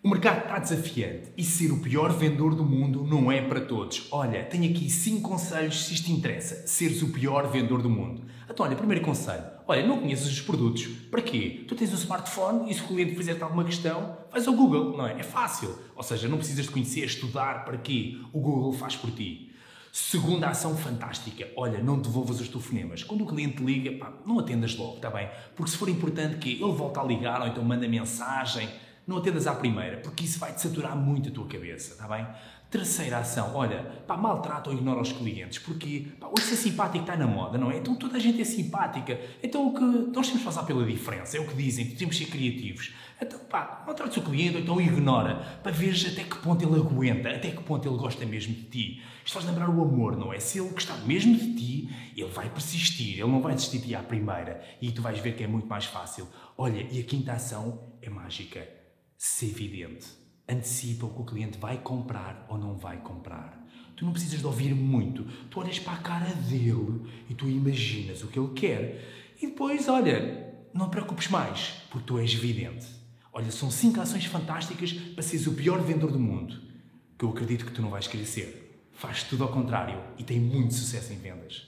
O mercado está desafiante e ser o pior vendedor do mundo não é para todos. Olha, tenho aqui 5 conselhos se isto te interessa, seres o pior vendedor do mundo. Então, olha, primeiro conselho. Olha, não conheces os produtos. Para quê? Tu tens um smartphone e se o cliente fizer-te alguma questão, vais ao Google, não é? É fácil. Ou seja, não precisas de conhecer, estudar, para quê? O Google faz por ti. Segunda ação fantástica. Olha, não devolvas os telefonemas. Quando o cliente liga, pá, não atendas logo, está bem? Porque se for importante que ele volta a ligar ou então manda mensagem, não atendas à primeira, porque isso vai-te saturar muito a tua cabeça, está bem? Terceira ação, olha, pá, maltrata ou ignora os clientes, porque pá, hoje ser simpático está na moda, não é? Então toda a gente é simpática. Então o que nós temos de passar pela diferença, é o que dizem, temos de ser criativos. Então, pá, maltrata o cliente ou então ignora, para veres até que ponto ele aguenta, até que ponto ele gosta mesmo de ti. Isto faz lembrar o amor, não é? Se ele gostar mesmo de ti, ele vai persistir, ele não vai desistir de ti à primeira. E tu vais ver que é muito mais fácil. Olha, e a quinta ação é mágica ser evidente. Antecipa o que o cliente vai comprar ou não vai comprar. Tu não precisas de ouvir muito. Tu olhas para a cara dele e tu imaginas o que ele quer. E depois, olha, não te preocupes mais, porque tu és evidente. Olha, são cinco ações fantásticas para seres o pior vendedor do mundo, que eu acredito que tu não vais querer ser. Faz tudo ao contrário e tem muito sucesso em vendas.